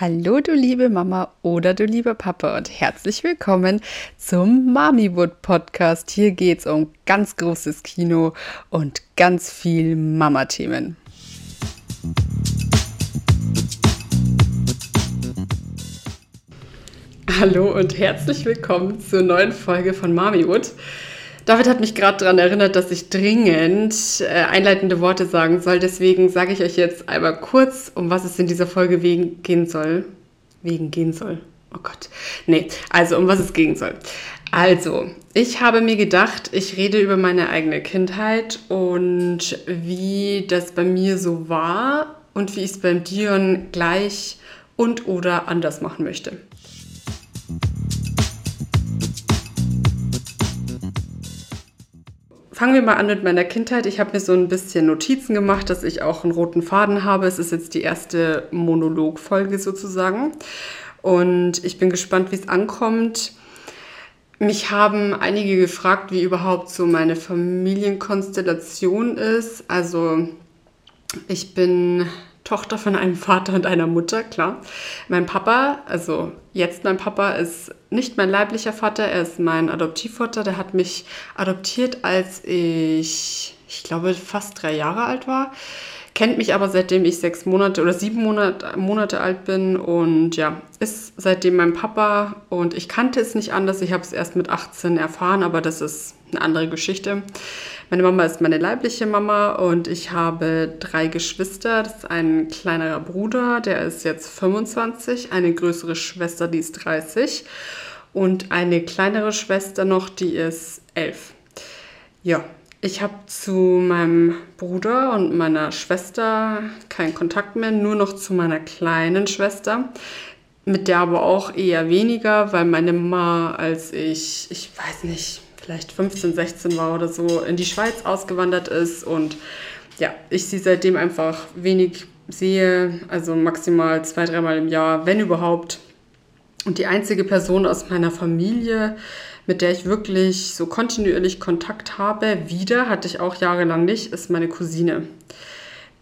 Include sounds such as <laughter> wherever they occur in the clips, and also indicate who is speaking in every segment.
Speaker 1: Hallo du liebe Mama oder du lieber Papa und herzlich willkommen zum Mamiwood Podcast. Hier geht es um ganz großes Kino und ganz viel Mama-Themen. Hallo und herzlich willkommen zur neuen Folge von Mamiwood. David hat mich gerade daran erinnert, dass ich dringend äh, einleitende Worte sagen soll. Deswegen sage ich euch jetzt einmal kurz, um was es in dieser Folge wegen gehen soll. Wegen gehen soll. Oh Gott. Nee, also um was es gehen soll. Also, ich habe mir gedacht, ich rede über meine eigene Kindheit und wie das bei mir so war und wie ich es beim Dion gleich und oder anders machen möchte. Fangen wir mal an mit meiner Kindheit. Ich habe mir so ein bisschen Notizen gemacht, dass ich auch einen roten Faden habe. Es ist jetzt die erste Monologfolge sozusagen. Und ich bin gespannt, wie es ankommt. Mich haben einige gefragt, wie überhaupt so meine Familienkonstellation ist. Also ich bin Tochter von einem Vater und einer Mutter, klar. Mein Papa, also jetzt mein Papa, ist nicht mein leiblicher Vater, er ist mein Adoptivvater. Der hat mich adoptiert, als ich, ich glaube, fast drei Jahre alt war. Kennt mich aber seitdem ich sechs Monate oder sieben Monate, Monate alt bin und ja, ist seitdem mein Papa und ich kannte es nicht anders. Ich habe es erst mit 18 erfahren, aber das ist eine andere Geschichte. Meine Mama ist meine leibliche Mama und ich habe drei Geschwister. Das ist ein kleinerer Bruder, der ist jetzt 25, eine größere Schwester, die ist 30 und eine kleinere Schwester noch, die ist 11. Ja, ich habe zu meinem Bruder und meiner Schwester keinen Kontakt mehr, nur noch zu meiner kleinen Schwester mit der aber auch eher weniger, weil meine Mama, als ich, ich weiß nicht, vielleicht 15, 16 war oder so, in die Schweiz ausgewandert ist und ja, ich sie seitdem einfach wenig sehe, also maximal zwei, dreimal im Jahr, wenn überhaupt. Und die einzige Person aus meiner Familie, mit der ich wirklich so kontinuierlich Kontakt habe, wieder, hatte ich auch jahrelang nicht, ist meine Cousine.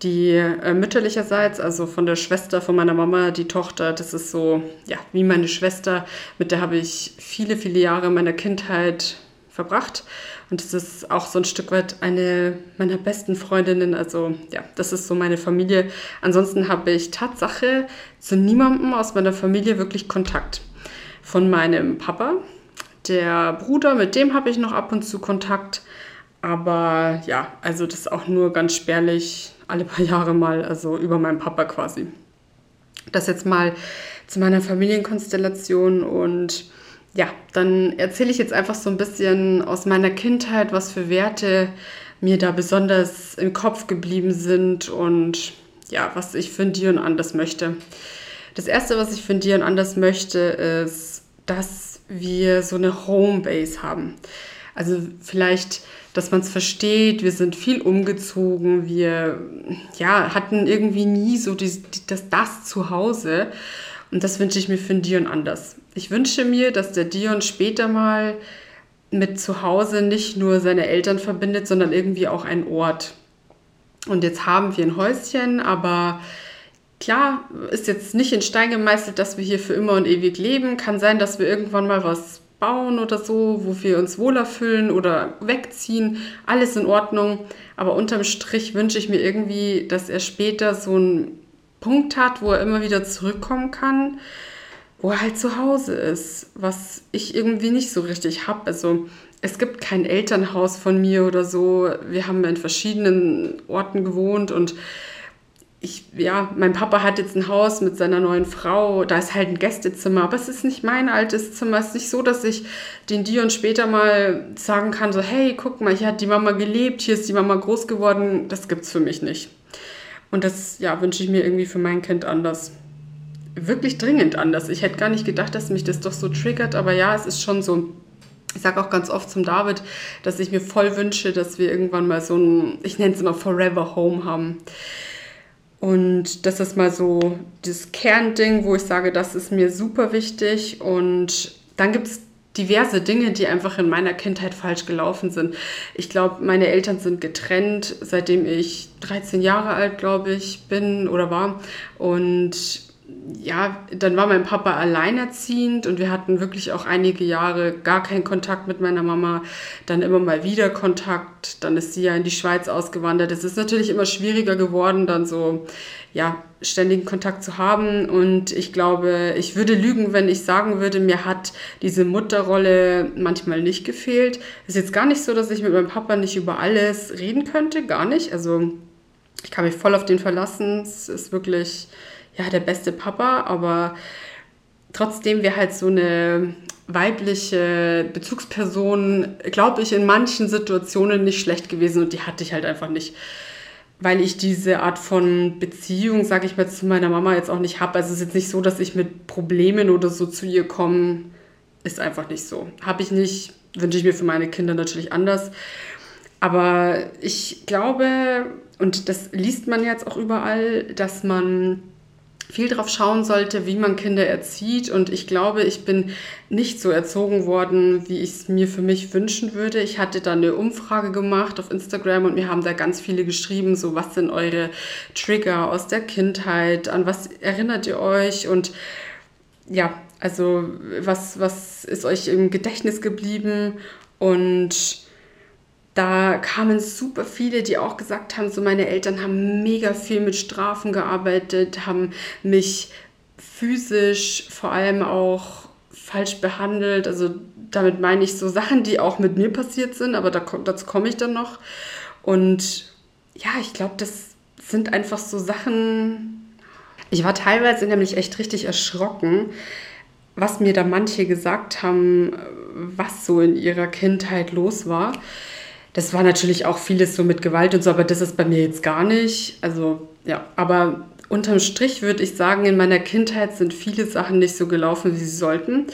Speaker 1: Die äh, mütterlicherseits, also von der Schwester von meiner Mama, die Tochter, das ist so, ja, wie meine Schwester, mit der habe ich viele, viele Jahre meiner Kindheit verbracht. Und das ist auch so ein Stück weit eine meiner besten Freundinnen. Also ja, das ist so meine Familie. Ansonsten habe ich Tatsache zu niemandem aus meiner Familie wirklich Kontakt. Von meinem Papa, der Bruder, mit dem habe ich noch ab und zu Kontakt. Aber ja, also das auch nur ganz spärlich, alle paar Jahre mal, also über meinen Papa quasi. Das jetzt mal zu meiner Familienkonstellation und ja, dann erzähle ich jetzt einfach so ein bisschen aus meiner Kindheit, was für Werte mir da besonders im Kopf geblieben sind und ja, was ich für Dion anders möchte. Das erste, was ich für Dion anders möchte, ist, dass wir so eine Homebase haben. Also vielleicht, dass man es versteht, wir sind viel umgezogen, wir ja, hatten irgendwie nie so die, das, das Zuhause. Und das wünsche ich mir für Dion anders. Ich wünsche mir, dass der Dion später mal mit zu Hause nicht nur seine Eltern verbindet, sondern irgendwie auch einen Ort. Und jetzt haben wir ein Häuschen, aber klar, ist jetzt nicht in Stein gemeißelt, dass wir hier für immer und ewig leben. Kann sein, dass wir irgendwann mal was bauen oder so, wo wir uns wohler fühlen oder wegziehen. Alles in Ordnung. Aber unterm Strich wünsche ich mir irgendwie, dass er später so ein Punkt hat, wo er immer wieder zurückkommen kann, wo er halt zu Hause ist, was ich irgendwie nicht so richtig habe. Also es gibt kein Elternhaus von mir oder so. Wir haben in verschiedenen Orten gewohnt und ich, ja, mein Papa hat jetzt ein Haus mit seiner neuen Frau, da ist halt ein Gästezimmer, aber es ist nicht mein altes Zimmer. Es ist nicht so, dass ich den Dion später mal sagen kann, so, hey, guck mal, hier hat die Mama gelebt, hier ist die Mama groß geworden. Das gibt's für mich nicht. Und das ja, wünsche ich mir irgendwie für mein Kind anders. Wirklich dringend anders. Ich hätte gar nicht gedacht, dass mich das doch so triggert, aber ja, es ist schon so. Ich sage auch ganz oft zum David, dass ich mir voll wünsche, dass wir irgendwann mal so ein, ich nenne es immer Forever Home haben. Und das ist mal so das Kernding, wo ich sage, das ist mir super wichtig. Und dann gibt es diverse Dinge, die einfach in meiner Kindheit falsch gelaufen sind. Ich glaube, meine Eltern sind getrennt, seitdem ich 13 Jahre alt, glaube ich, bin oder war. Und ja, dann war mein Papa alleinerziehend und wir hatten wirklich auch einige Jahre gar keinen Kontakt mit meiner Mama, dann immer mal wieder Kontakt, dann ist sie ja in die Schweiz ausgewandert. Es ist natürlich immer schwieriger geworden, dann so, ja, ständigen Kontakt zu haben und ich glaube, ich würde lügen, wenn ich sagen würde, mir hat diese Mutterrolle manchmal nicht gefehlt. Es ist jetzt gar nicht so, dass ich mit meinem Papa nicht über alles reden könnte, gar nicht. Also ich kann mich voll auf den verlassen. Es ist wirklich ja, der beste Papa, aber trotzdem wäre halt so eine weibliche Bezugsperson, glaube ich, in manchen Situationen nicht schlecht gewesen und die hatte ich halt einfach nicht, weil ich diese Art von Beziehung, sage ich mal, zu meiner Mama jetzt auch nicht habe. Also es ist jetzt nicht so, dass ich mit Problemen oder so zu ihr komme, ist einfach nicht so. Habe ich nicht, wünsche ich mir für meine Kinder natürlich anders. Aber ich glaube, und das liest man jetzt auch überall, dass man viel darauf schauen sollte, wie man Kinder erzieht. Und ich glaube, ich bin nicht so erzogen worden, wie ich es mir für mich wünschen würde. Ich hatte da eine Umfrage gemacht auf Instagram und mir haben da ganz viele geschrieben, so was sind eure Trigger aus der Kindheit, an was erinnert ihr euch und ja, also was, was ist euch im Gedächtnis geblieben und da kamen super viele, die auch gesagt haben, so meine Eltern haben mega viel mit Strafen gearbeitet, haben mich physisch vor allem auch falsch behandelt. Also damit meine ich so Sachen, die auch mit mir passiert sind, aber da, dazu komme ich dann noch. Und ja, ich glaube, das sind einfach so Sachen. Ich war teilweise nämlich echt richtig erschrocken, was mir da manche gesagt haben, was so in ihrer Kindheit los war. Das war natürlich auch vieles so mit Gewalt und so, aber das ist bei mir jetzt gar nicht. Also ja, aber unterm Strich würde ich sagen, in meiner Kindheit sind viele Sachen nicht so gelaufen, wie sie sollten.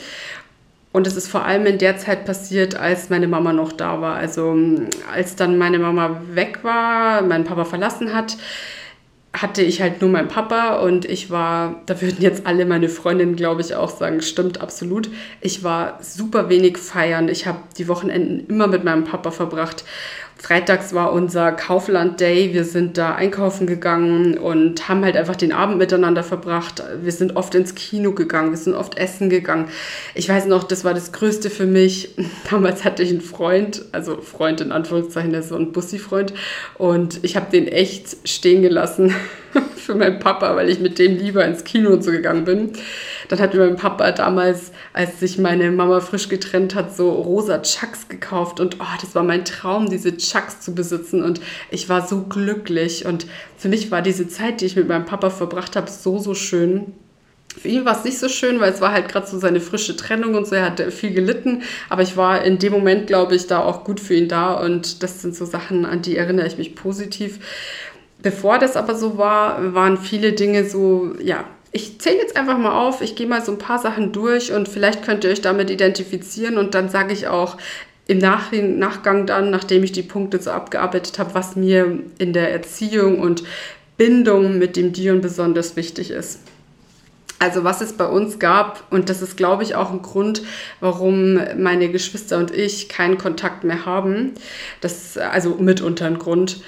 Speaker 1: Und es ist vor allem in der Zeit passiert, als meine Mama noch da war. Also als dann meine Mama weg war, mein Papa verlassen hat, hatte ich halt nur meinen Papa und ich war, da würden jetzt alle meine Freundinnen, glaube ich, auch sagen, stimmt absolut. Ich war super wenig feiern. Ich habe die Wochenenden immer mit meinem Papa verbracht freitags war unser Kaufland Day. Wir sind da einkaufen gegangen und haben halt einfach den Abend miteinander verbracht. Wir sind oft ins Kino gegangen, wir sind oft essen gegangen. Ich weiß noch, das war das Größte für mich. <laughs> Damals hatte ich einen Freund, also Freund in Anführungszeichen, der ist so ein Bussi-Freund. Und ich habe den echt stehen gelassen <laughs> für meinen Papa, weil ich mit dem lieber ins Kino und so gegangen bin. Dann hat mir mein Papa damals, als sich meine Mama frisch getrennt hat, so rosa Chucks gekauft. Und oh, das war mein Traum, diese Chucks zu besitzen. Und ich war so glücklich. Und für mich war diese Zeit, die ich mit meinem Papa verbracht habe, so, so schön. Für ihn war es nicht so schön, weil es war halt gerade so seine frische Trennung und so. Er hatte viel gelitten. Aber ich war in dem Moment, glaube ich, da auch gut für ihn da. Und das sind so Sachen, an die erinnere ich mich positiv. Bevor das aber so war, waren viele Dinge so, ja, ich zähle jetzt einfach mal auf, ich gehe mal so ein paar Sachen durch und vielleicht könnt ihr euch damit identifizieren und dann sage ich auch im Nachgang dann, nachdem ich die Punkte so abgearbeitet habe, was mir in der Erziehung und Bindung mit dem Dion besonders wichtig ist. Also was es bei uns gab, und das ist, glaube ich, auch ein Grund, warum meine Geschwister und ich keinen Kontakt mehr haben. Das also mitunter ein Grund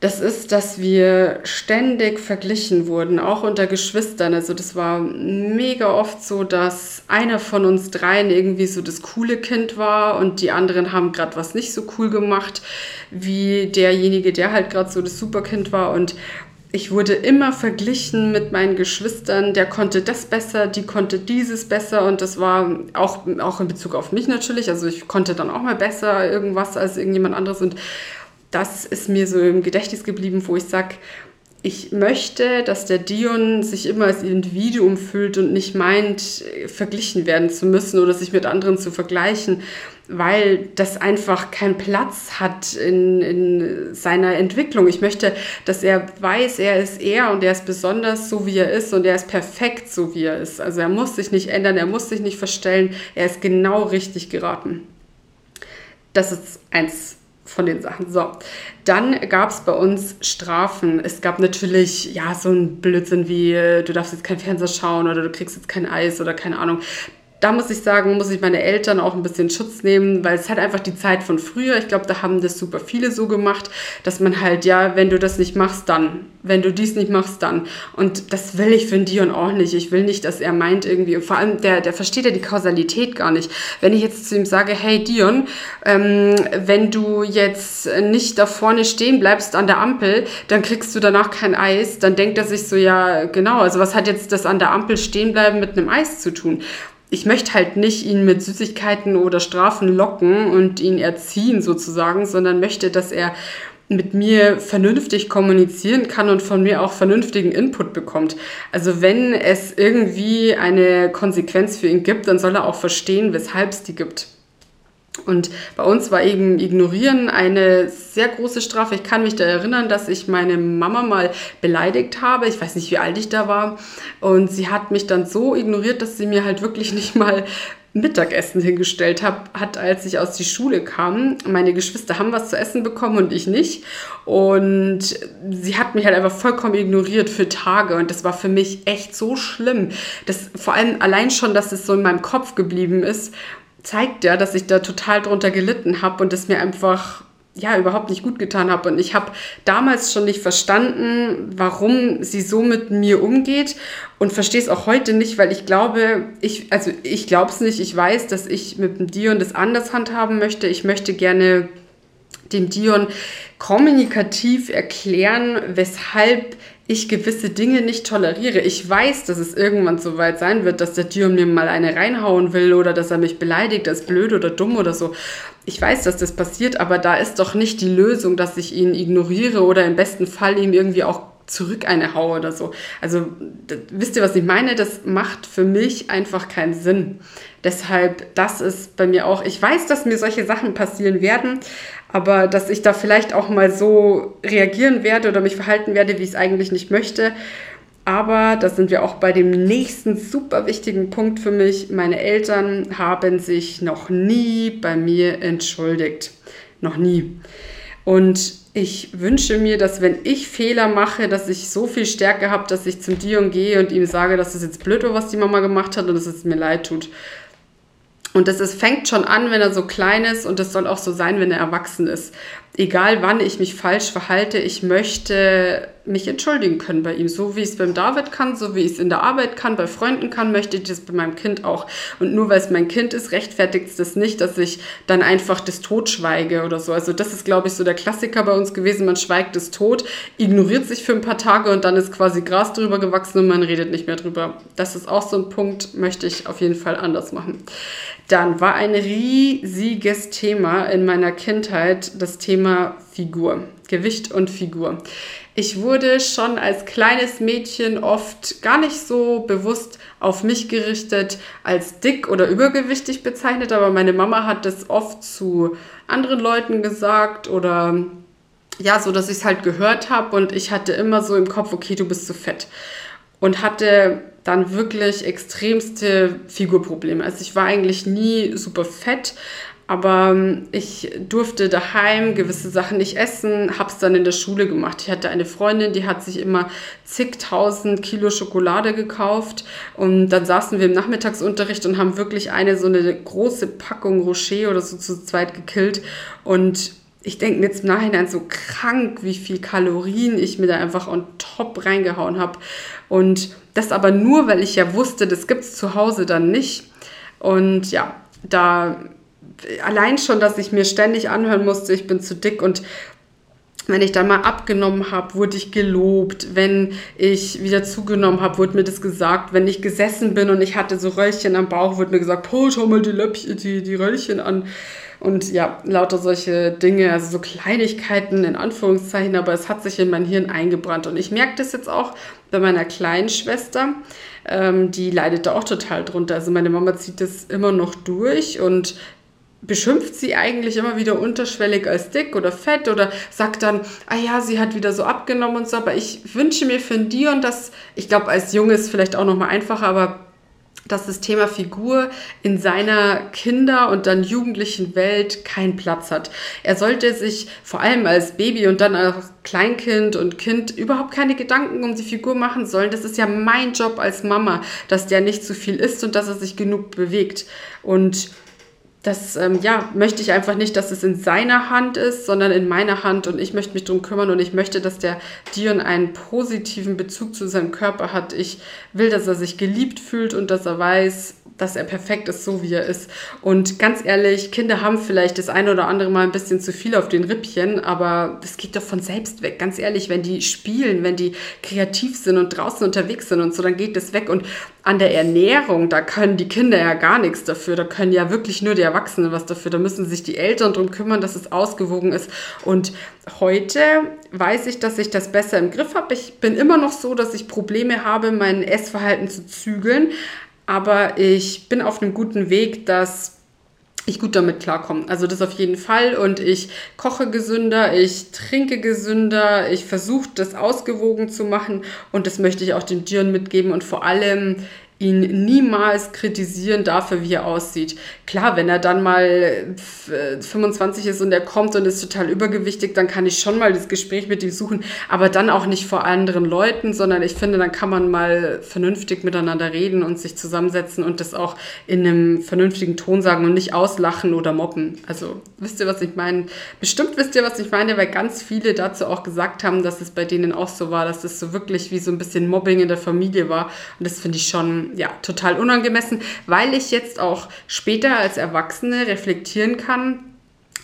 Speaker 1: das ist, dass wir ständig verglichen wurden, auch unter Geschwistern. Also das war mega oft so, dass einer von uns dreien irgendwie so das coole Kind war und die anderen haben gerade was nicht so cool gemacht, wie derjenige, der halt gerade so das Superkind war. Und ich wurde immer verglichen mit meinen Geschwistern, der konnte das besser, die konnte dieses besser und das war auch, auch in Bezug auf mich natürlich. Also ich konnte dann auch mal besser irgendwas als irgendjemand anderes und das ist mir so im Gedächtnis geblieben, wo ich sage, ich möchte, dass der Dion sich immer als Individuum fühlt und nicht meint, verglichen werden zu müssen oder sich mit anderen zu vergleichen, weil das einfach keinen Platz hat in, in seiner Entwicklung. Ich möchte, dass er weiß, er ist er und er ist besonders so, wie er ist und er ist perfekt so, wie er ist. Also er muss sich nicht ändern, er muss sich nicht verstellen, er ist genau richtig geraten. Das ist eins von den Sachen. So, dann gab es bei uns Strafen. Es gab natürlich, ja, so ein Blödsinn wie, äh, du darfst jetzt kein Fernseher schauen oder du kriegst jetzt kein Eis oder keine Ahnung. Da muss ich sagen, muss ich meine Eltern auch ein bisschen Schutz nehmen, weil es halt einfach die Zeit von früher. Ich glaube, da haben das super viele so gemacht, dass man halt, ja, wenn du das nicht machst, dann. Wenn du dies nicht machst, dann. Und das will ich für Dion auch nicht. Ich will nicht, dass er meint irgendwie, vor allem der, der versteht ja die Kausalität gar nicht. Wenn ich jetzt zu ihm sage, hey Dion, ähm, wenn du jetzt nicht da vorne stehen bleibst an der Ampel, dann kriegst du danach kein Eis, dann denkt er sich so, ja, genau, also was hat jetzt das an der Ampel stehen bleiben mit einem Eis zu tun? Ich möchte halt nicht ihn mit Süßigkeiten oder Strafen locken und ihn erziehen sozusagen, sondern möchte, dass er mit mir vernünftig kommunizieren kann und von mir auch vernünftigen Input bekommt. Also wenn es irgendwie eine Konsequenz für ihn gibt, dann soll er auch verstehen, weshalb es die gibt. Und bei uns war eben Ignorieren eine sehr große Strafe. Ich kann mich da erinnern, dass ich meine Mama mal beleidigt habe. Ich weiß nicht, wie alt ich da war. Und sie hat mich dann so ignoriert, dass sie mir halt wirklich nicht mal Mittagessen hingestellt hat, hat, als ich aus die Schule kam. Meine Geschwister haben was zu essen bekommen und ich nicht. Und sie hat mich halt einfach vollkommen ignoriert für Tage. Und das war für mich echt so schlimm. Das, vor allem allein schon, dass es so in meinem Kopf geblieben ist zeigt ja, dass ich da total drunter gelitten habe und es mir einfach ja überhaupt nicht gut getan habe und ich habe damals schon nicht verstanden, warum sie so mit mir umgeht und verstehe es auch heute nicht, weil ich glaube, ich also ich glaube es nicht, ich weiß, dass ich mit dem Dion das anders handhaben möchte. Ich möchte gerne dem Dion kommunikativ erklären, weshalb ich gewisse Dinge nicht toleriere. Ich weiß, dass es irgendwann so weit sein wird, dass der Dion mir mal eine reinhauen will oder dass er mich beleidigt, als blöd oder dumm oder so. Ich weiß, dass das passiert, aber da ist doch nicht die Lösung, dass ich ihn ignoriere oder im besten Fall ihm irgendwie auch zurück eine haue oder so. Also das, wisst ihr, was ich meine? Das macht für mich einfach keinen Sinn. Deshalb, das ist bei mir auch, ich weiß, dass mir solche Sachen passieren werden, aber dass ich da vielleicht auch mal so reagieren werde oder mich verhalten werde, wie ich es eigentlich nicht möchte. Aber da sind wir auch bei dem nächsten super wichtigen Punkt für mich. Meine Eltern haben sich noch nie bei mir entschuldigt. Noch nie. Und ich wünsche mir, dass wenn ich Fehler mache, dass ich so viel Stärke habe, dass ich zum Dion gehe und ihm sage, dass es jetzt blöd war, was die Mama gemacht hat und dass es mir leid tut. Und das ist, fängt schon an, wenn er so klein ist und das soll auch so sein, wenn er erwachsen ist. Egal wann ich mich falsch verhalte, ich möchte mich entschuldigen können bei ihm. So wie ich es beim David kann, so wie ich es in der Arbeit kann, bei Freunden kann, möchte ich das bei meinem Kind auch. Und nur weil es mein Kind ist, rechtfertigt es das nicht, dass ich dann einfach das Tod schweige oder so. Also das ist, glaube ich, so der Klassiker bei uns gewesen. Man schweigt es tot, ignoriert sich für ein paar Tage und dann ist quasi Gras drüber gewachsen und man redet nicht mehr drüber. Das ist auch so ein Punkt, möchte ich auf jeden Fall anders machen. Dann war ein riesiges Thema in meiner Kindheit das Thema Figur, Gewicht und Figur. Ich wurde schon als kleines Mädchen oft gar nicht so bewusst auf mich gerichtet als dick oder übergewichtig bezeichnet, aber meine Mama hat das oft zu anderen Leuten gesagt oder ja, so dass ich es halt gehört habe und ich hatte immer so im Kopf, okay, du bist zu fett und hatte dann wirklich extremste Figurprobleme. Also ich war eigentlich nie super fett, aber ähm, ich durfte daheim gewisse Sachen nicht essen, habe es dann in der Schule gemacht. Ich hatte eine Freundin, die hat sich immer zigtausend Kilo Schokolade gekauft und dann saßen wir im Nachmittagsunterricht und haben wirklich eine so eine große Packung Rocher oder so zu zweit gekillt und ich denke mir jetzt im Nachhinein so krank, wie viel Kalorien ich mir da einfach on top reingehauen habe. Und das aber nur, weil ich ja wusste, das gibt es zu Hause dann nicht. Und ja, da allein schon, dass ich mir ständig anhören musste, ich bin zu dick und wenn ich dann mal abgenommen habe, wurde ich gelobt. Wenn ich wieder zugenommen habe, wurde mir das gesagt. Wenn ich gesessen bin und ich hatte so Röllchen am Bauch, wurde mir gesagt, oh, schau mal die, Löppchen, die, die Röllchen an. Und ja, lauter solche Dinge, also so Kleinigkeiten in Anführungszeichen, aber es hat sich in mein Hirn eingebrannt. Und ich merke das jetzt auch bei meiner kleinen Schwester. Ähm, die leidet da auch total drunter. Also meine Mama zieht das immer noch durch und beschimpft sie eigentlich immer wieder unterschwellig als dick oder fett oder sagt dann, ah ja, sie hat wieder so abgenommen und so. Aber ich wünsche mir für Dion, dass, ich glaube, als Junge ist vielleicht auch nochmal einfacher, aber dass das Thema Figur in seiner Kinder- und dann jugendlichen Welt keinen Platz hat. Er sollte sich vor allem als Baby und dann als Kleinkind und Kind überhaupt keine Gedanken um die Figur machen sollen. Das ist ja mein Job als Mama, dass der nicht zu viel isst und dass er sich genug bewegt. Und das ähm, ja, möchte ich einfach nicht, dass es in seiner Hand ist, sondern in meiner Hand und ich möchte mich darum kümmern und ich möchte, dass der Dion einen positiven Bezug zu seinem Körper hat. Ich will, dass er sich geliebt fühlt und dass er weiß, dass er perfekt ist, so wie er ist. Und ganz ehrlich, Kinder haben vielleicht das eine oder andere Mal ein bisschen zu viel auf den Rippchen, aber das geht doch von selbst weg. Ganz ehrlich, wenn die spielen, wenn die kreativ sind und draußen unterwegs sind und so, dann geht das weg. Und an der Ernährung, da können die Kinder ja gar nichts dafür. Da können ja wirklich nur die Erwachsenen was dafür. Da müssen sich die Eltern darum kümmern, dass es ausgewogen ist. Und heute weiß ich, dass ich das besser im Griff habe. Ich bin immer noch so, dass ich Probleme habe, mein Essverhalten zu zügeln. Aber ich bin auf einem guten Weg, dass ich gut damit klarkomme. Also das auf jeden Fall. Und ich koche gesünder, ich trinke gesünder, ich versuche das ausgewogen zu machen und das möchte ich auch den Tieren mitgeben und vor allem ihn niemals kritisieren dafür, wie er aussieht. Klar, wenn er dann mal 25 ist und er kommt und ist total übergewichtig, dann kann ich schon mal das Gespräch mit ihm suchen, aber dann auch nicht vor anderen Leuten, sondern ich finde, dann kann man mal vernünftig miteinander reden und sich zusammensetzen und das auch in einem vernünftigen Ton sagen und nicht auslachen oder mobben. Also wisst ihr, was ich meine? Bestimmt wisst ihr, was ich meine, weil ganz viele dazu auch gesagt haben, dass es bei denen auch so war, dass es so wirklich wie so ein bisschen Mobbing in der Familie war und das finde ich schon ja, total unangemessen, weil ich jetzt auch später als Erwachsene reflektieren kann,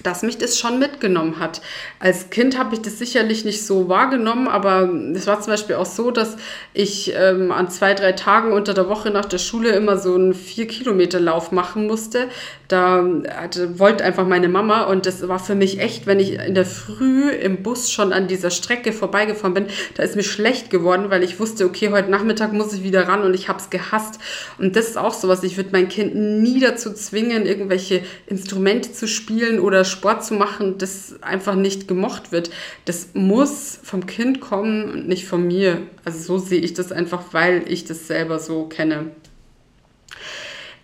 Speaker 1: dass mich das schon mitgenommen hat. Als Kind habe ich das sicherlich nicht so wahrgenommen, aber es war zum Beispiel auch so, dass ich ähm, an zwei, drei Tagen unter der Woche nach der Schule immer so einen vier Kilometer Lauf machen musste. Da hatte, wollte einfach meine Mama und das war für mich echt, wenn ich in der Früh im Bus schon an dieser Strecke vorbeigefahren bin, da ist mir schlecht geworden, weil ich wusste, okay, heute Nachmittag muss ich wieder ran und ich habe es gehasst. Und das ist auch sowas, ich würde mein Kind nie dazu zwingen, irgendwelche Instrumente zu spielen oder Sport zu machen, das einfach nicht gemocht wird. Das muss vom Kind kommen und nicht von mir. Also so sehe ich das einfach, weil ich das selber so kenne.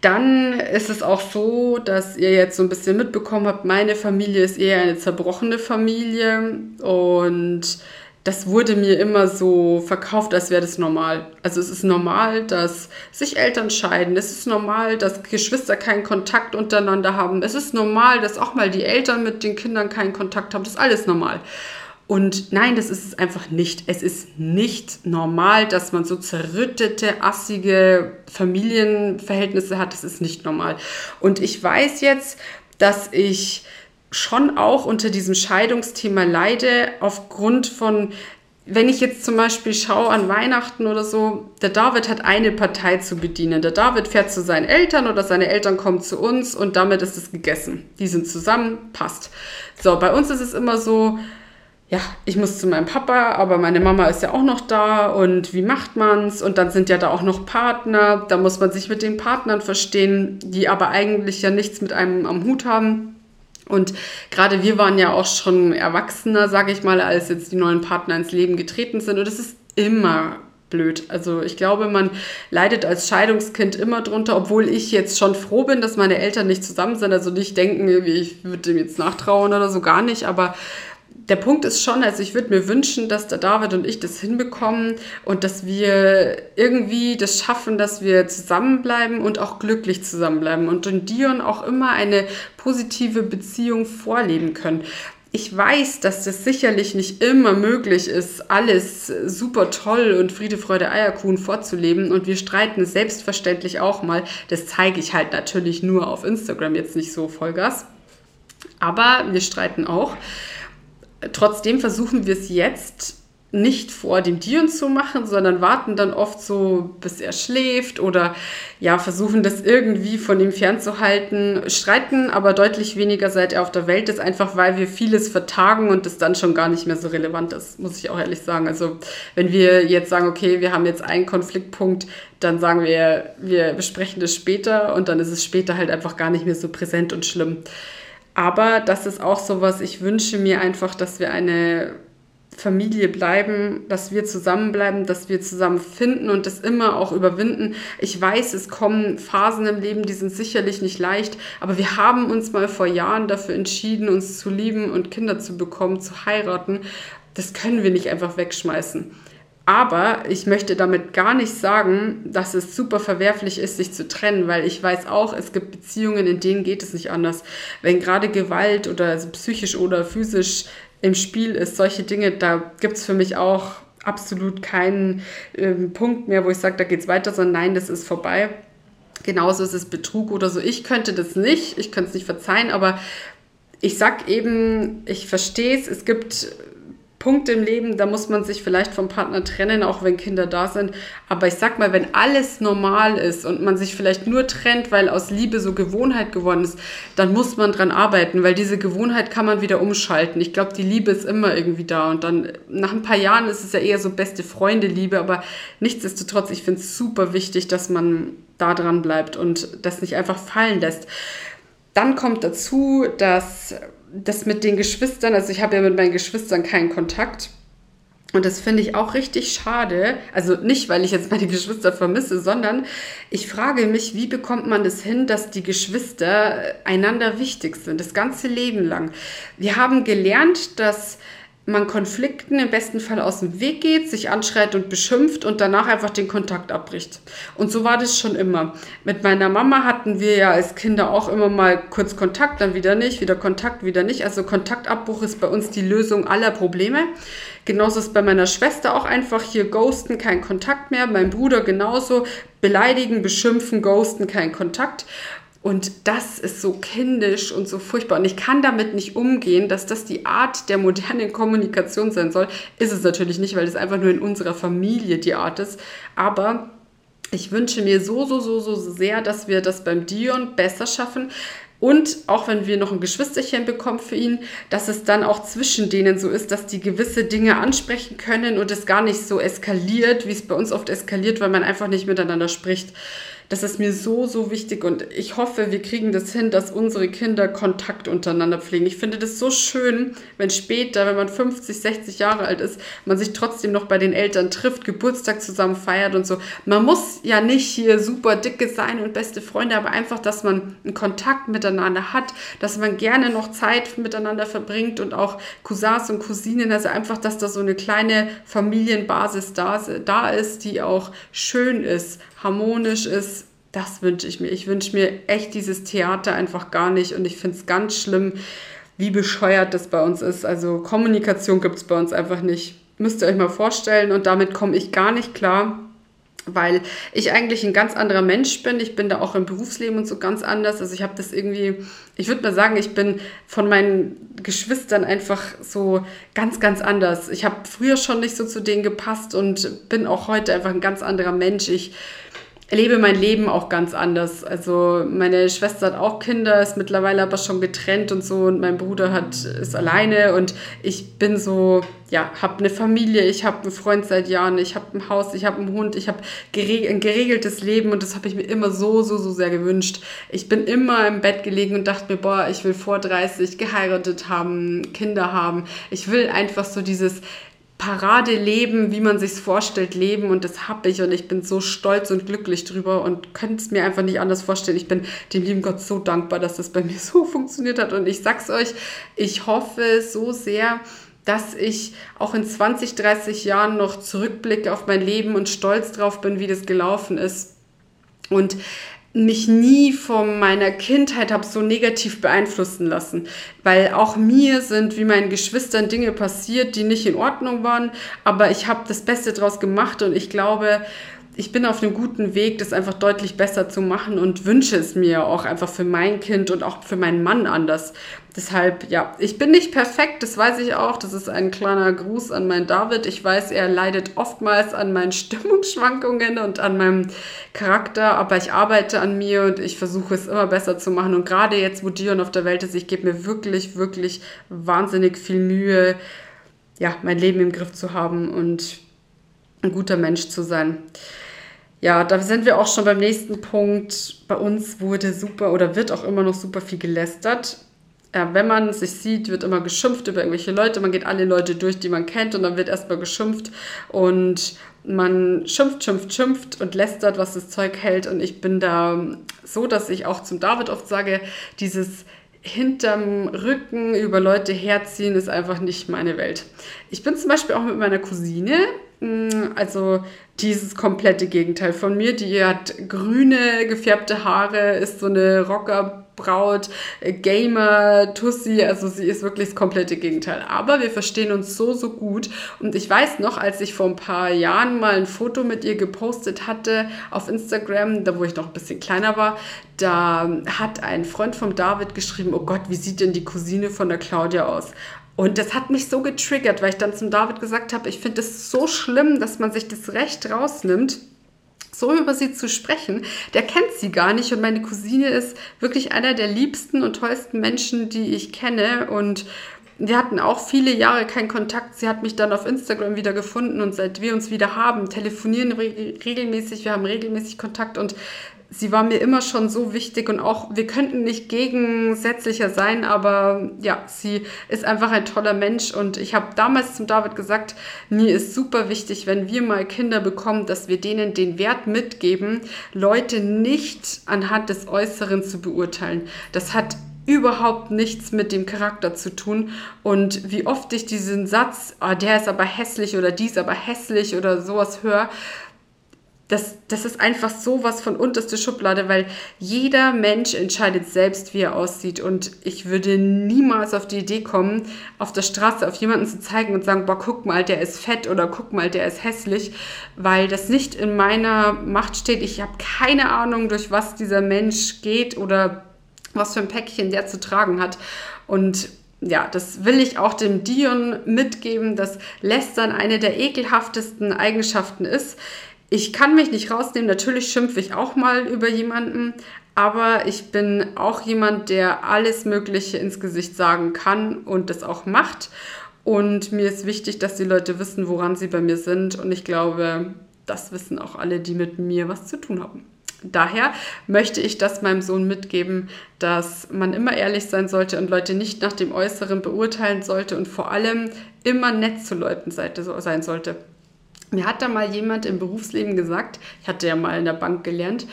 Speaker 1: Dann ist es auch so, dass ihr jetzt so ein bisschen mitbekommen habt, meine Familie ist eher eine zerbrochene Familie und das wurde mir immer so verkauft, als wäre das normal. Also es ist normal, dass sich Eltern scheiden. Es ist normal, dass Geschwister keinen Kontakt untereinander haben. Es ist normal, dass auch mal die Eltern mit den Kindern keinen Kontakt haben. Das ist alles normal. Und nein, das ist es einfach nicht. Es ist nicht normal, dass man so zerrüttete, assige Familienverhältnisse hat. Das ist nicht normal. Und ich weiß jetzt, dass ich schon auch unter diesem Scheidungsthema leide, aufgrund von, wenn ich jetzt zum Beispiel schaue an Weihnachten oder so, der David hat eine Partei zu bedienen. Der David fährt zu seinen Eltern oder seine Eltern kommen zu uns und damit ist es gegessen. Die sind zusammen, passt. So, bei uns ist es immer so, ja, ich muss zu meinem Papa, aber meine Mama ist ja auch noch da und wie macht man's? Und dann sind ja da auch noch Partner, da muss man sich mit den Partnern verstehen, die aber eigentlich ja nichts mit einem am Hut haben. Und gerade wir waren ja auch schon erwachsener, sage ich mal, als jetzt die neuen Partner ins Leben getreten sind. Und es ist immer blöd. Also ich glaube, man leidet als Scheidungskind immer drunter, obwohl ich jetzt schon froh bin, dass meine Eltern nicht zusammen sind. Also nicht denken, ich würde dem jetzt nachtrauen oder so gar nicht. Aber der Punkt ist schon, also ich würde mir wünschen, dass der David und ich das hinbekommen und dass wir irgendwie das schaffen, dass wir zusammenbleiben und auch glücklich zusammenbleiben und in Dion auch immer eine positive Beziehung vorleben können. Ich weiß, dass das sicherlich nicht immer möglich ist, alles super toll und Friede, Freude, Eierkuchen vorzuleben. Und wir streiten selbstverständlich auch mal. Das zeige ich halt natürlich nur auf Instagram, jetzt nicht so Vollgas. Aber wir streiten auch. Trotzdem versuchen wir es jetzt nicht vor dem Dion zu machen, sondern warten dann oft so, bis er schläft oder ja, versuchen das irgendwie von ihm fernzuhalten, streiten aber deutlich weniger, seit er auf der Welt ist, einfach weil wir vieles vertagen und es dann schon gar nicht mehr so relevant ist, muss ich auch ehrlich sagen. Also wenn wir jetzt sagen, okay, wir haben jetzt einen Konfliktpunkt, dann sagen wir, wir besprechen das später und dann ist es später halt einfach gar nicht mehr so präsent und schlimm. Aber das ist auch so was, ich wünsche mir einfach, dass wir eine Familie bleiben, dass wir zusammenbleiben, dass wir zusammen finden und das immer auch überwinden. Ich weiß, es kommen Phasen im Leben, die sind sicherlich nicht leicht, aber wir haben uns mal vor Jahren dafür entschieden, uns zu lieben und Kinder zu bekommen, zu heiraten. Das können wir nicht einfach wegschmeißen. Aber ich möchte damit gar nicht sagen, dass es super verwerflich ist, sich zu trennen, weil ich weiß auch, es gibt Beziehungen, in denen geht es nicht anders. Wenn gerade Gewalt oder also psychisch oder physisch im Spiel ist, solche Dinge, da gibt es für mich auch absolut keinen ähm, Punkt mehr, wo ich sage, da geht es weiter, sondern nein, das ist vorbei. Genauso ist es Betrug oder so. Ich könnte das nicht, ich könnte es nicht verzeihen, aber ich sag eben, ich verstehe es, es gibt Punkte im Leben, da muss man sich vielleicht vom Partner trennen, auch wenn Kinder da sind. Aber ich sag mal, wenn alles normal ist und man sich vielleicht nur trennt, weil aus Liebe so Gewohnheit geworden ist, dann muss man dran arbeiten, weil diese Gewohnheit kann man wieder umschalten. Ich glaube, die Liebe ist immer irgendwie da und dann nach ein paar Jahren ist es ja eher so beste Freunde Liebe, aber nichtsdestotrotz, ich finde es super wichtig, dass man da dran bleibt und das nicht einfach fallen lässt. Dann kommt dazu, dass das mit den Geschwistern, also ich habe ja mit meinen Geschwistern keinen Kontakt. Und das finde ich auch richtig schade. Also nicht, weil ich jetzt meine Geschwister vermisse, sondern ich frage mich, wie bekommt man das hin, dass die Geschwister einander wichtig sind, das ganze Leben lang. Wir haben gelernt, dass man Konflikten im besten Fall aus dem Weg geht, sich anschreit und beschimpft und danach einfach den Kontakt abbricht. Und so war das schon immer. Mit meiner Mama hatten wir ja als Kinder auch immer mal kurz Kontakt, dann wieder nicht, wieder Kontakt, wieder nicht. Also Kontaktabbruch ist bei uns die Lösung aller Probleme. Genauso ist bei meiner Schwester auch einfach hier ghosten, kein Kontakt mehr. Mein Bruder genauso. Beleidigen, beschimpfen, ghosten, kein Kontakt. Und das ist so kindisch und so furchtbar. Und ich kann damit nicht umgehen, dass das die Art der modernen Kommunikation sein soll. Ist es natürlich nicht, weil es einfach nur in unserer Familie die Art ist. Aber ich wünsche mir so, so, so, so sehr, dass wir das beim Dion besser schaffen. Und auch wenn wir noch ein Geschwisterchen bekommen für ihn, dass es dann auch zwischen denen so ist, dass die gewisse Dinge ansprechen können und es gar nicht so eskaliert, wie es bei uns oft eskaliert, weil man einfach nicht miteinander spricht. Das ist mir so, so wichtig und ich hoffe, wir kriegen das hin, dass unsere Kinder Kontakt untereinander pflegen. Ich finde das so schön, wenn später, wenn man 50, 60 Jahre alt ist, man sich trotzdem noch bei den Eltern trifft, Geburtstag zusammen feiert und so. Man muss ja nicht hier super dicke sein und beste Freunde, aber einfach, dass man einen Kontakt miteinander hat, dass man gerne noch Zeit miteinander verbringt und auch Cousins und Cousinen, also einfach, dass da so eine kleine Familienbasis da, da ist, die auch schön ist, harmonisch ist, das wünsche ich mir. Ich wünsche mir echt dieses Theater einfach gar nicht und ich finde es ganz schlimm, wie bescheuert das bei uns ist. Also Kommunikation gibt es bei uns einfach nicht. Müsst ihr euch mal vorstellen und damit komme ich gar nicht klar weil ich eigentlich ein ganz anderer Mensch bin. Ich bin da auch im Berufsleben und so ganz anders. Also ich habe das irgendwie, ich würde mal sagen, ich bin von meinen Geschwistern einfach so ganz, ganz anders. Ich habe früher schon nicht so zu denen gepasst und bin auch heute einfach ein ganz anderer Mensch. Ich erlebe mein Leben auch ganz anders. Also meine Schwester hat auch Kinder, ist mittlerweile aber schon getrennt und so und mein Bruder hat ist alleine und ich bin so, ja, habe eine Familie, ich habe einen Freund seit Jahren, ich habe ein Haus, ich habe einen Hund, ich habe gereg ein geregeltes Leben und das habe ich mir immer so, so, so sehr gewünscht. Ich bin immer im Bett gelegen und dachte mir, boah, ich will vor 30 geheiratet haben, Kinder haben. Ich will einfach so dieses Paradeleben, wie man sich vorstellt, leben und das habe ich und ich bin so stolz und glücklich drüber und könnte es mir einfach nicht anders vorstellen. Ich bin dem lieben Gott so dankbar, dass das bei mir <laughs> so funktioniert hat und ich sag's euch, ich hoffe so sehr, dass ich auch in 20, 30 Jahren noch zurückblicke auf mein Leben und stolz drauf bin, wie das gelaufen ist. Und mich nie von meiner Kindheit habe so negativ beeinflussen lassen, weil auch mir sind wie meinen Geschwistern Dinge passiert, die nicht in Ordnung waren, aber ich habe das Beste draus gemacht und ich glaube, ich bin auf einem guten Weg, das einfach deutlich besser zu machen und wünsche es mir auch einfach für mein Kind und auch für meinen Mann anders. Deshalb, ja, ich bin nicht perfekt, das weiß ich auch. Das ist ein kleiner Gruß an meinen David. Ich weiß, er leidet oftmals an meinen <laughs> Stimmungsschwankungen und an meinem Charakter, aber ich arbeite an mir und ich versuche es immer besser zu machen. Und gerade jetzt, wo Dion auf der Welt ist, ich gebe mir wirklich, wirklich wahnsinnig viel Mühe, ja, mein Leben im Griff zu haben und ein guter Mensch zu sein. Ja, da sind wir auch schon beim nächsten Punkt. Bei uns wurde super oder wird auch immer noch super viel gelästert. ja, wenn man sich sieht, wird immer geschimpft über irgendwelche Leute. Man geht alle Leute durch, die man kennt und dann wird erstmal geschimpft und man schimpft, schimpft, schimpft und lästert, was das Zeug hält. Und ich bin da so, dass ich auch zum David oft sage, dieses hinterm Rücken über Leute herziehen ist einfach nicht meine Welt. Ich bin zum Beispiel auch mit meiner Cousine, also dieses komplette Gegenteil von mir. Die hat grüne gefärbte Haare, ist so eine Rocker Braut, äh, Gamer, Tussi, also sie ist wirklich das komplette Gegenteil. Aber wir verstehen uns so, so gut. Und ich weiß noch, als ich vor ein paar Jahren mal ein Foto mit ihr gepostet hatte auf Instagram, da wo ich noch ein bisschen kleiner war, da hat ein Freund von David geschrieben, oh Gott, wie sieht denn die Cousine von der Claudia aus? Und das hat mich so getriggert, weil ich dann zum David gesagt habe, ich finde es so schlimm, dass man sich das Recht rausnimmt, so über sie zu sprechen, der kennt sie gar nicht. Und meine Cousine ist wirklich einer der liebsten und tollsten Menschen, die ich kenne. Und wir hatten auch viele Jahre keinen Kontakt. Sie hat mich dann auf Instagram wieder gefunden und seit wir uns wieder haben, telefonieren regelmäßig, wir haben regelmäßig Kontakt und sie war mir immer schon so wichtig und auch wir könnten nicht gegensätzlicher sein, aber ja, sie ist einfach ein toller Mensch und ich habe damals zum David gesagt, mir ist super wichtig, wenn wir mal Kinder bekommen, dass wir denen den Wert mitgeben, Leute nicht anhand des Äußeren zu beurteilen. Das hat überhaupt nichts mit dem Charakter zu tun. Und wie oft ich diesen Satz, oh, der ist aber hässlich oder die ist aber hässlich oder sowas höre, das, das ist einfach so was von unterste Schublade, weil jeder Mensch entscheidet selbst, wie er aussieht. Und ich würde niemals auf die Idee kommen, auf der Straße auf jemanden zu zeigen und sagen, boah, guck mal, der ist fett oder guck mal, der ist hässlich, weil das nicht in meiner Macht steht. Ich habe keine Ahnung, durch was dieser Mensch geht oder was für ein Päckchen der zu tragen hat. Und ja, das will ich auch dem Dion mitgeben, dass Lästern eine der ekelhaftesten Eigenschaften ist ich kann mich nicht rausnehmen. Natürlich schimpfe ich auch mal über jemanden, aber ich bin auch jemand, der alles Mögliche ins Gesicht sagen kann und das auch macht. Und mir ist wichtig, dass die Leute wissen, woran sie bei mir sind. Und ich glaube, das wissen auch alle, die mit mir was zu tun haben. Daher möchte ich das meinem Sohn mitgeben, dass man immer ehrlich sein sollte und Leute nicht nach dem Äußeren beurteilen sollte und vor allem immer nett zu Leuten sein sollte. Mir hat da mal jemand im Berufsleben gesagt, ich hatte ja mal in der Bank gelernt,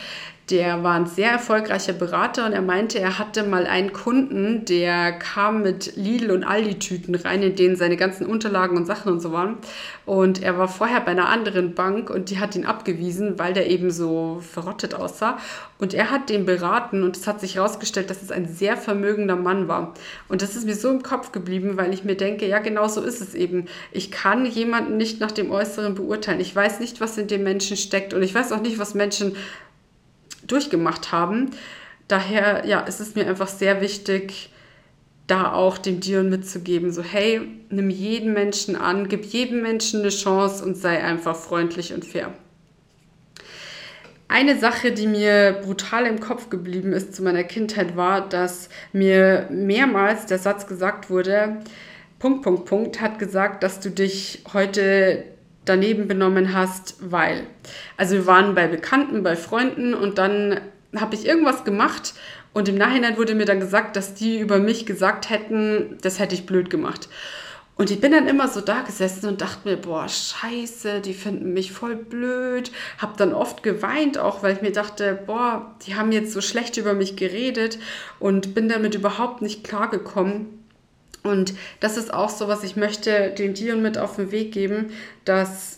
Speaker 1: der war ein sehr erfolgreicher Berater und er meinte, er hatte mal einen Kunden, der kam mit Lidl und Aldi-Tüten rein, in denen seine ganzen Unterlagen und Sachen und so waren. Und er war vorher bei einer anderen Bank und die hat ihn abgewiesen, weil der eben so verrottet aussah. Und er hat den beraten und es hat sich herausgestellt, dass es ein sehr vermögender Mann war. Und das ist mir so im Kopf geblieben, weil ich mir denke, ja, genau so ist es eben. Ich kann jemanden nicht nach dem Äußeren beurteilen. Ich weiß nicht, was in dem Menschen steckt und ich weiß auch nicht, was Menschen durchgemacht haben. Daher ja, ist es mir einfach sehr wichtig, da auch dem Dion mitzugeben, so hey, nimm jeden Menschen an, gib jedem Menschen eine Chance und sei einfach freundlich und fair. Eine Sache, die mir brutal im Kopf geblieben ist zu meiner Kindheit, war, dass mir mehrmals der Satz gesagt wurde, Punkt, Punkt, Punkt, hat gesagt, dass du dich heute daneben benommen hast, weil. Also wir waren bei Bekannten, bei Freunden und dann habe ich irgendwas gemacht und im Nachhinein wurde mir dann gesagt, dass die über mich gesagt hätten, das hätte ich blöd gemacht. Und ich bin dann immer so da gesessen und dachte mir, boah, scheiße, die finden mich voll blöd. Hab dann oft geweint, auch weil ich mir dachte, boah, die haben jetzt so schlecht über mich geredet und bin damit überhaupt nicht klargekommen. Und das ist auch so, was ich möchte den Dion mit auf den Weg geben, dass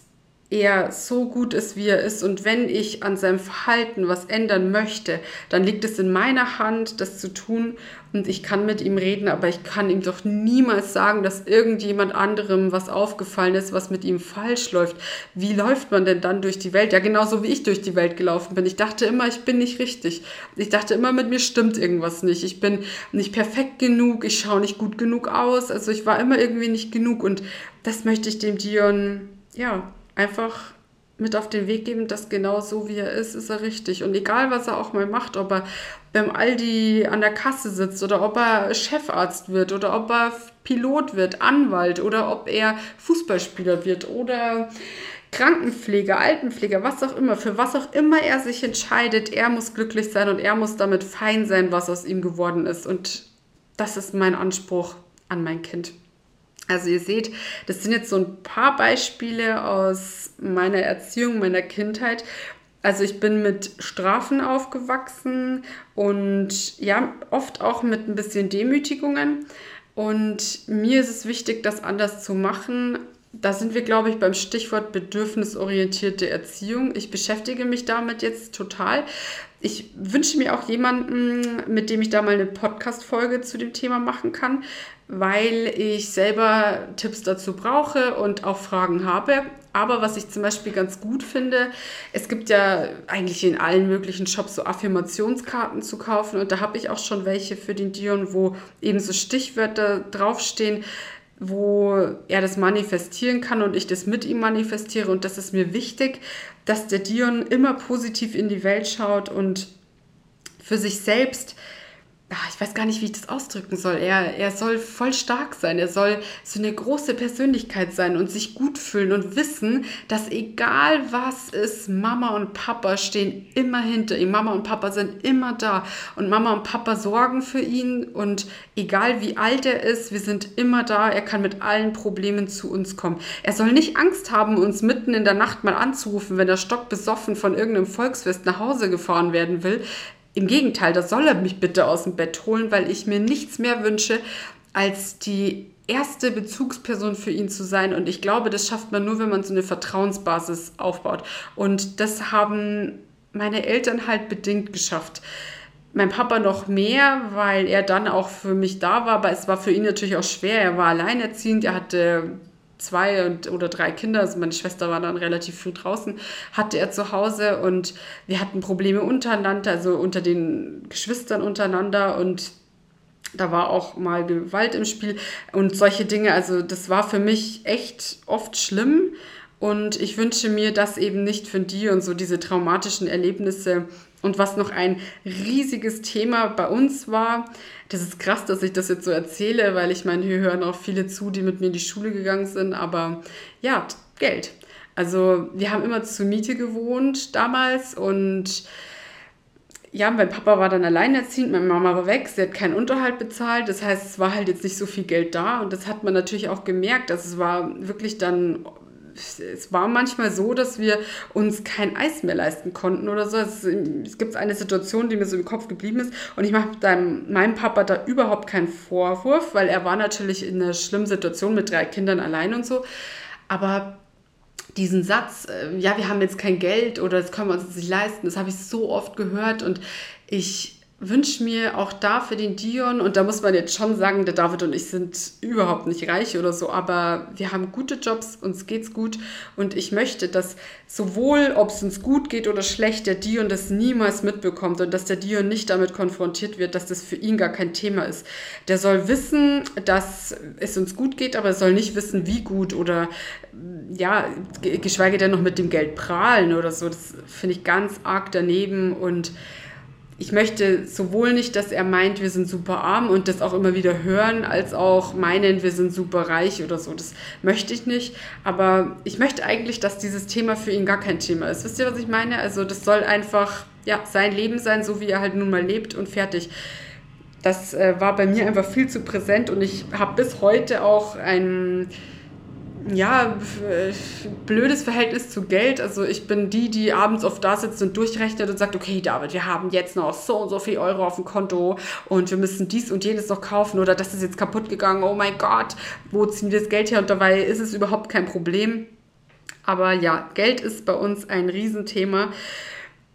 Speaker 1: er so gut ist, wie er ist. Und wenn ich an seinem Verhalten was ändern möchte, dann liegt es in meiner Hand, das zu tun. Und ich kann mit ihm reden, aber ich kann ihm doch niemals sagen, dass irgendjemand anderem was aufgefallen ist, was mit ihm falsch läuft. Wie läuft man denn dann durch die Welt? Ja, genauso wie ich durch die Welt gelaufen bin. Ich dachte immer, ich bin nicht richtig. Ich dachte immer, mit mir stimmt irgendwas nicht. Ich bin nicht perfekt genug, ich schaue nicht gut genug aus. Also ich war immer irgendwie nicht genug. Und das möchte ich dem Dion, ja, einfach mit auf den Weg geben, dass genau so wie er ist, ist er richtig. Und egal, was er auch mal macht, ob er beim Aldi an der Kasse sitzt oder ob er Chefarzt wird oder ob er Pilot wird, Anwalt oder ob er Fußballspieler wird oder Krankenpfleger, Altenpfleger, was auch immer, für was auch immer er sich entscheidet, er muss glücklich sein und er muss damit fein sein, was aus ihm geworden ist. Und das ist mein Anspruch an mein Kind. Also ihr seht, das sind jetzt so ein paar Beispiele aus meiner Erziehung, meiner Kindheit. Also ich bin mit Strafen aufgewachsen und ja, oft auch mit ein bisschen Demütigungen. Und mir ist es wichtig, das anders zu machen. Da sind wir, glaube ich, beim Stichwort bedürfnisorientierte Erziehung. Ich beschäftige mich damit jetzt total. Ich wünsche mir auch jemanden, mit dem ich da mal eine Podcast-Folge zu dem Thema machen kann, weil ich selber Tipps dazu brauche und auch Fragen habe. Aber was ich zum Beispiel ganz gut finde, es gibt ja eigentlich in allen möglichen Shops so Affirmationskarten zu kaufen und da habe ich auch schon welche für den Dion, wo eben so Stichwörter draufstehen, wo er das manifestieren kann und ich das mit ihm manifestiere. Und das ist mir wichtig, dass der Dion immer positiv in die Welt schaut und für sich selbst ich weiß gar nicht, wie ich das ausdrücken soll. Er, er soll voll stark sein. Er soll so eine große Persönlichkeit sein und sich gut fühlen und wissen, dass egal was ist, Mama und Papa stehen immer hinter ihm. Mama und Papa sind immer da. Und Mama und Papa sorgen für ihn. Und egal wie alt er ist, wir sind immer da. Er kann mit allen Problemen zu uns kommen. Er soll nicht Angst haben, uns mitten in der Nacht mal anzurufen, wenn er stockbesoffen von irgendeinem Volksfest nach Hause gefahren werden will. Im Gegenteil, da soll er mich bitte aus dem Bett holen, weil ich mir nichts mehr wünsche, als die erste Bezugsperson für ihn zu sein. Und ich glaube, das schafft man nur, wenn man so eine Vertrauensbasis aufbaut. Und das haben meine Eltern halt bedingt geschafft. Mein Papa noch mehr, weil er dann auch für mich da war, aber es war für ihn natürlich auch schwer. Er war alleinerziehend, er hatte zwei und, oder drei Kinder, also meine Schwester war dann relativ früh draußen, hatte er zu Hause und wir hatten Probleme untereinander, also unter den Geschwistern untereinander und da war auch mal Gewalt im Spiel und solche Dinge. Also das war für mich echt oft schlimm. Und ich wünsche mir das eben nicht für die und so diese traumatischen Erlebnisse. Und was noch ein riesiges Thema bei uns war, das ist krass, dass ich das jetzt so erzähle, weil ich meine, hier hören auch viele zu, die mit mir in die Schule gegangen sind, aber ja, Geld. Also wir haben immer zur Miete gewohnt damals und ja, mein Papa war dann alleinerziehend, meine Mama war weg, sie hat keinen Unterhalt bezahlt. Das heißt, es war halt jetzt nicht so viel Geld da und das hat man natürlich auch gemerkt. Also es war wirklich dann es war manchmal so, dass wir uns kein Eis mehr leisten konnten oder so. Es, es gibt eine Situation, die mir so im Kopf geblieben ist und ich mache meinem Papa da überhaupt keinen Vorwurf, weil er war natürlich in einer schlimmen Situation mit drei Kindern allein und so. Aber diesen Satz, äh, ja, wir haben jetzt kein Geld oder das können wir uns nicht leisten, das habe ich so oft gehört und ich wünsche mir auch da für den Dion, und da muss man jetzt schon sagen, der David und ich sind überhaupt nicht reich oder so, aber wir haben gute Jobs, uns geht's gut und ich möchte, dass sowohl, ob es uns gut geht oder schlecht, der Dion das niemals mitbekommt und dass der Dion nicht damit konfrontiert wird, dass das für ihn gar kein Thema ist. Der soll wissen, dass es uns gut geht, aber er soll nicht wissen, wie gut oder ja, geschweige denn noch mit dem Geld prahlen oder so. Das finde ich ganz arg daneben und ich möchte sowohl nicht, dass er meint, wir sind super arm und das auch immer wieder hören, als auch meinen, wir sind super reich oder so. Das möchte ich nicht. Aber ich möchte eigentlich, dass dieses Thema für ihn gar kein Thema ist. Wisst ihr, was ich meine? Also das soll einfach ja, sein Leben sein, so wie er halt nun mal lebt und fertig. Das äh, war bei mir einfach viel zu präsent und ich habe bis heute auch ein ja, blödes Verhältnis zu Geld. Also ich bin die, die abends oft da sitzt und durchrechnet und sagt, okay, David, wir haben jetzt noch so und so viel Euro auf dem Konto und wir müssen dies und jenes noch kaufen oder das ist jetzt kaputt gegangen. Oh mein Gott, wo ziehen wir das Geld her? Und dabei ist es überhaupt kein Problem. Aber ja, Geld ist bei uns ein Riesenthema.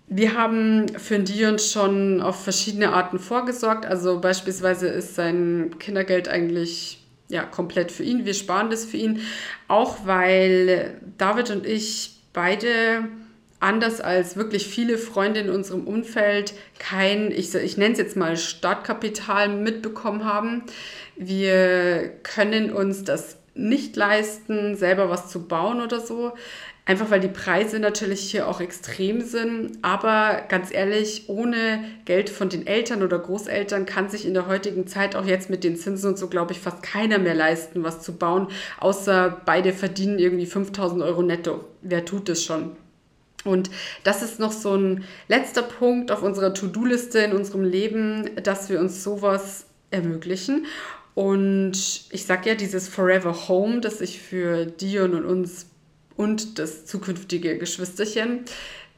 Speaker 1: Wir haben für Dion schon auf verschiedene Arten vorgesorgt. Also beispielsweise ist sein Kindergeld eigentlich ja, komplett für ihn. Wir sparen das für ihn, auch weil David und ich beide anders als wirklich viele Freunde in unserem Umfeld kein, ich, ich nenne es jetzt mal Startkapital mitbekommen haben. Wir können uns das nicht leisten, selber was zu bauen oder so. Einfach weil die Preise natürlich hier auch extrem sind. Aber ganz ehrlich, ohne Geld von den Eltern oder Großeltern kann sich in der heutigen Zeit auch jetzt mit den Zinsen und so, glaube ich, fast keiner mehr leisten, was zu bauen. Außer beide verdienen irgendwie 5000 Euro netto. Wer tut es schon? Und das ist noch so ein letzter Punkt auf unserer To-Do-Liste in unserem Leben, dass wir uns sowas ermöglichen. Und ich sage ja, dieses Forever Home, das ich für Dion und uns und das zukünftige Geschwisterchen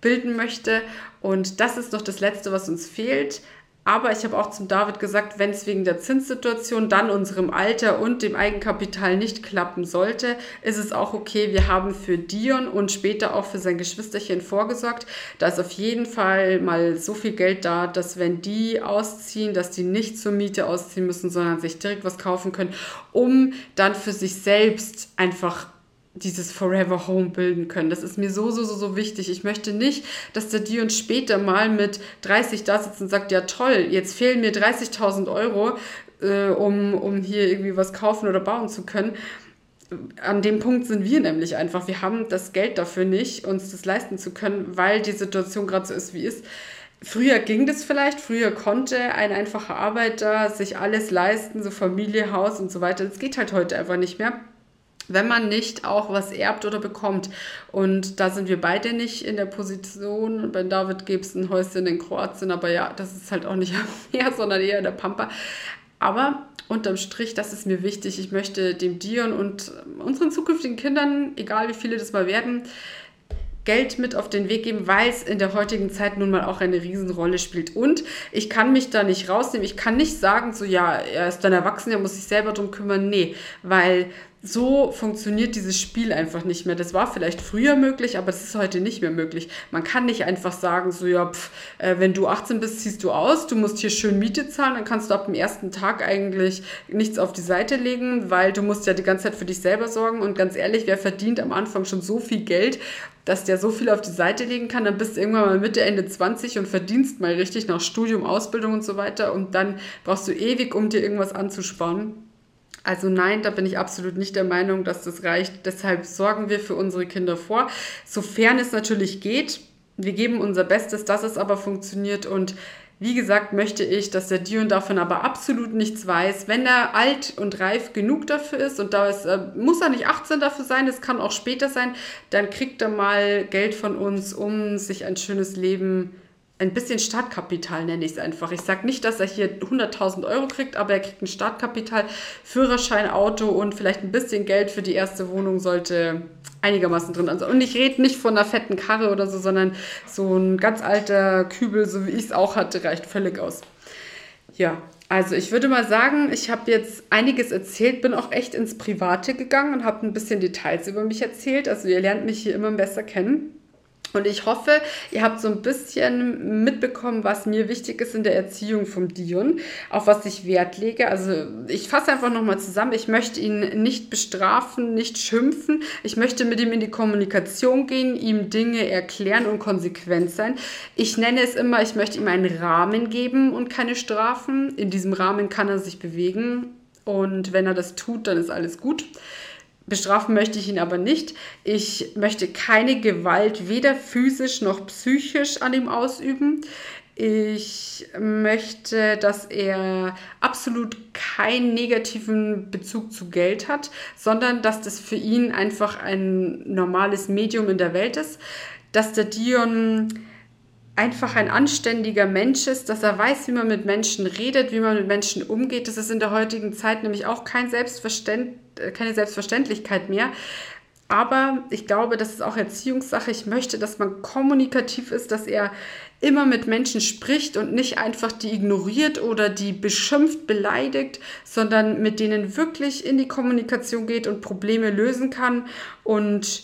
Speaker 1: bilden möchte. Und das ist noch das Letzte, was uns fehlt. Aber ich habe auch zum David gesagt, wenn es wegen der Zinssituation dann unserem Alter und dem Eigenkapital nicht klappen sollte, ist es auch okay. Wir haben für Dion und später auch für sein Geschwisterchen vorgesorgt. Da ist auf jeden Fall mal so viel Geld da, dass wenn die ausziehen, dass die nicht zur Miete ausziehen müssen, sondern sich direkt was kaufen können, um dann für sich selbst einfach dieses Forever Home bilden können. Das ist mir so, so, so, so wichtig. Ich möchte nicht, dass der Dion später mal mit 30 da sitzt und sagt, ja toll, jetzt fehlen mir 30.000 Euro, äh, um, um hier irgendwie was kaufen oder bauen zu können. An dem Punkt sind wir nämlich einfach. Wir haben das Geld dafür nicht, uns das leisten zu können, weil die Situation gerade so ist, wie ist. Früher ging das vielleicht, früher konnte ein einfacher Arbeiter sich alles leisten, so Familie, Haus und so weiter. Das geht halt heute einfach nicht mehr wenn man nicht auch was erbt oder bekommt. Und da sind wir beide nicht in der Position. Bei David gibt es ein Häuschen in Kroatien, aber ja, das ist halt auch nicht am Meer, <laughs> sondern eher in der Pampa. Aber unterm Strich, das ist mir wichtig. Ich möchte dem Dion und unseren zukünftigen Kindern, egal wie viele das mal werden, Geld mit auf den Weg geben, weil es in der heutigen Zeit nun mal auch eine Riesenrolle spielt. Und ich kann mich da nicht rausnehmen. Ich kann nicht sagen, so ja, er ist dann erwachsen, er muss sich selber drum kümmern. Nee, weil so funktioniert dieses Spiel einfach nicht mehr. Das war vielleicht früher möglich, aber es ist heute nicht mehr möglich. Man kann nicht einfach sagen, so ja, pf, äh, wenn du 18 bist, ziehst du aus, du musst hier schön Miete zahlen, dann kannst du ab dem ersten Tag eigentlich nichts auf die Seite legen, weil du musst ja die ganze Zeit für dich selber sorgen. Und ganz ehrlich, wer verdient am Anfang schon so viel Geld, dass der so viel auf die Seite legen kann, dann bist du irgendwann mal Mitte, Ende 20 und verdienst mal richtig nach Studium, Ausbildung und so weiter. Und dann brauchst du ewig, um dir irgendwas anzusparen. Also nein, da bin ich absolut nicht der Meinung, dass das reicht. Deshalb sorgen wir für unsere Kinder vor, sofern es natürlich geht. Wir geben unser Bestes, dass es aber funktioniert und wie gesagt, möchte ich, dass der Dion davon aber absolut nichts weiß. Wenn er alt und reif genug dafür ist, und da ist, äh, muss er nicht 18 dafür sein, es kann auch später sein, dann kriegt er mal Geld von uns, um sich ein schönes Leben zu ein bisschen Startkapital nenne ich es einfach. Ich sage nicht, dass er hier 100.000 Euro kriegt, aber er kriegt ein Startkapital, Führerschein, Auto und vielleicht ein bisschen Geld für die erste Wohnung sollte einigermaßen drin sein. Und ich rede nicht von einer fetten Karre oder so, sondern so ein ganz alter Kübel, so wie ich es auch hatte, reicht völlig aus. Ja, also ich würde mal sagen, ich habe jetzt einiges erzählt, bin auch echt ins Private gegangen und habe ein bisschen Details über mich erzählt. Also ihr lernt mich hier immer besser kennen. Und ich hoffe, ihr habt so ein bisschen mitbekommen, was mir wichtig ist in der Erziehung vom Dion, auf was ich Wert lege. Also ich fasse einfach nochmal zusammen. Ich möchte ihn nicht bestrafen, nicht schimpfen. Ich möchte mit ihm in die Kommunikation gehen, ihm Dinge erklären und konsequent sein. Ich nenne es immer, ich möchte ihm einen Rahmen geben und keine Strafen. In diesem Rahmen kann er sich bewegen. Und wenn er das tut, dann ist alles gut. Bestrafen möchte ich ihn aber nicht. Ich möchte keine Gewalt weder physisch noch psychisch an ihm ausüben. Ich möchte, dass er absolut keinen negativen Bezug zu Geld hat, sondern dass das für ihn einfach ein normales Medium in der Welt ist. Dass der Dion einfach ein anständiger Mensch ist, dass er weiß, wie man mit Menschen redet, wie man mit Menschen umgeht. Das ist in der heutigen Zeit nämlich auch kein Selbstverständ keine Selbstverständlichkeit mehr. Aber ich glaube, das ist auch Erziehungssache. Ich möchte, dass man kommunikativ ist, dass er immer mit Menschen spricht und nicht einfach die ignoriert oder die beschimpft, beleidigt, sondern mit denen wirklich in die Kommunikation geht und Probleme lösen kann und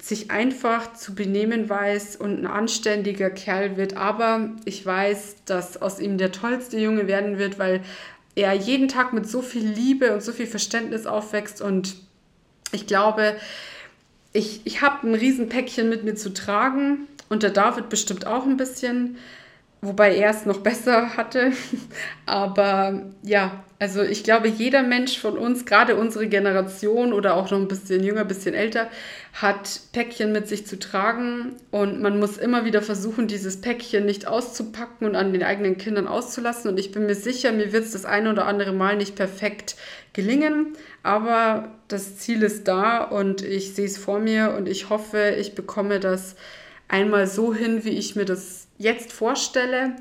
Speaker 1: sich einfach zu benehmen weiß und ein anständiger Kerl wird. Aber ich weiß, dass aus ihm der tollste Junge werden wird, weil er jeden Tag mit so viel Liebe und so viel Verständnis aufwächst. Und ich glaube, ich, ich habe ein Riesenpäckchen mit mir zu tragen und der David bestimmt auch ein bisschen wobei er es noch <laughs> besser hatte. Aber ja, also ich glaube, jeder Mensch von uns, gerade unsere Generation oder auch noch ein bisschen jünger, ein bisschen älter, hat Päckchen mit sich zu tragen und man muss immer wieder versuchen, dieses Päckchen nicht auszupacken und an den eigenen Kindern auszulassen. Und ich bin mir sicher, mir wird es das eine oder andere Mal nicht perfekt gelingen, aber das Ziel ist da und ich sehe es vor mir und ich hoffe, ich bekomme das einmal so hin, wie ich mir das jetzt vorstelle.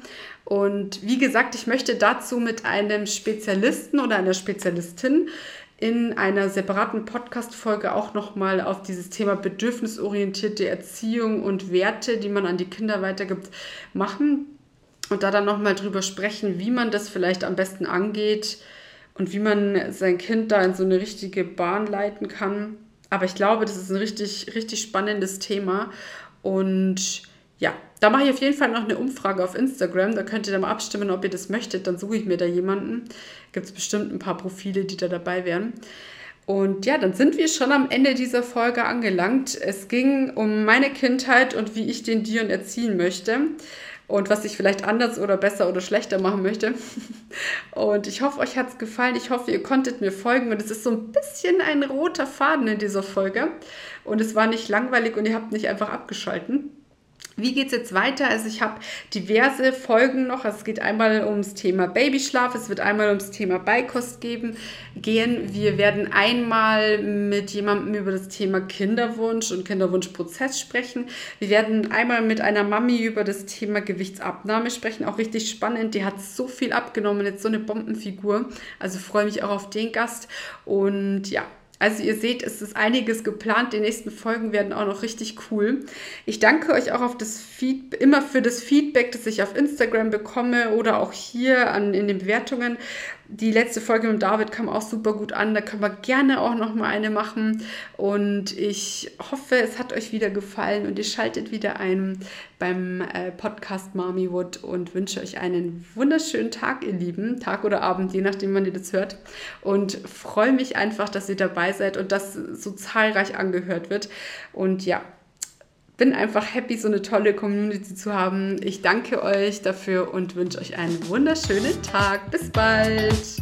Speaker 1: Und wie gesagt, ich möchte dazu mit einem Spezialisten oder einer Spezialistin in einer separaten Podcast-Folge auch nochmal auf dieses Thema bedürfnisorientierte Erziehung und Werte, die man an die Kinder weitergibt, machen. Und da dann nochmal drüber sprechen, wie man das vielleicht am besten angeht und wie man sein Kind da in so eine richtige Bahn leiten kann. Aber ich glaube, das ist ein richtig, richtig spannendes Thema. Und ja, da mache ich auf jeden Fall noch eine Umfrage auf Instagram. Da könnt ihr dann mal abstimmen, ob ihr das möchtet. Dann suche ich mir da jemanden. Gibt es bestimmt ein paar Profile, die da dabei wären. Und ja, dann sind wir schon am Ende dieser Folge angelangt. Es ging um meine Kindheit und wie ich den Dion erziehen möchte und was ich vielleicht anders oder besser oder schlechter machen möchte. <laughs> Und ich hoffe, euch hat es gefallen. Ich hoffe, ihr konntet mir folgen. Und es ist so ein bisschen ein roter Faden in dieser Folge. Und es war nicht langweilig und ihr habt nicht einfach abgeschalten. Wie geht es jetzt weiter? Also ich habe diverse Folgen noch. Also es geht einmal ums Thema Babyschlaf, es wird einmal ums Thema Beikost geben, gehen. Wir werden einmal mit jemandem über das Thema Kinderwunsch und Kinderwunschprozess sprechen. Wir werden einmal mit einer Mami über das Thema Gewichtsabnahme sprechen. Auch richtig spannend. Die hat so viel abgenommen, jetzt so eine Bombenfigur. Also freue mich auch auf den Gast. Und ja, also ihr seht, es ist einiges geplant. Die nächsten Folgen werden auch noch richtig cool. Ich danke euch auch auf das Feed immer für das Feedback, das ich auf Instagram bekomme oder auch hier an, in den Bewertungen. Die letzte Folge mit David kam auch super gut an. Da können wir gerne auch noch mal eine machen. Und ich hoffe, es hat euch wieder gefallen und ihr schaltet wieder ein beim äh, Podcast Mommy Wood und wünsche euch einen wunderschönen Tag, ihr Lieben. Tag oder Abend, je nachdem, wann ihr das hört. Und freue mich einfach, dass ihr dabei seid und dass so zahlreich angehört wird. Und ja, bin einfach happy, so eine tolle Community zu haben. Ich danke euch dafür und wünsche euch einen wunderschönen Tag. Bis bald.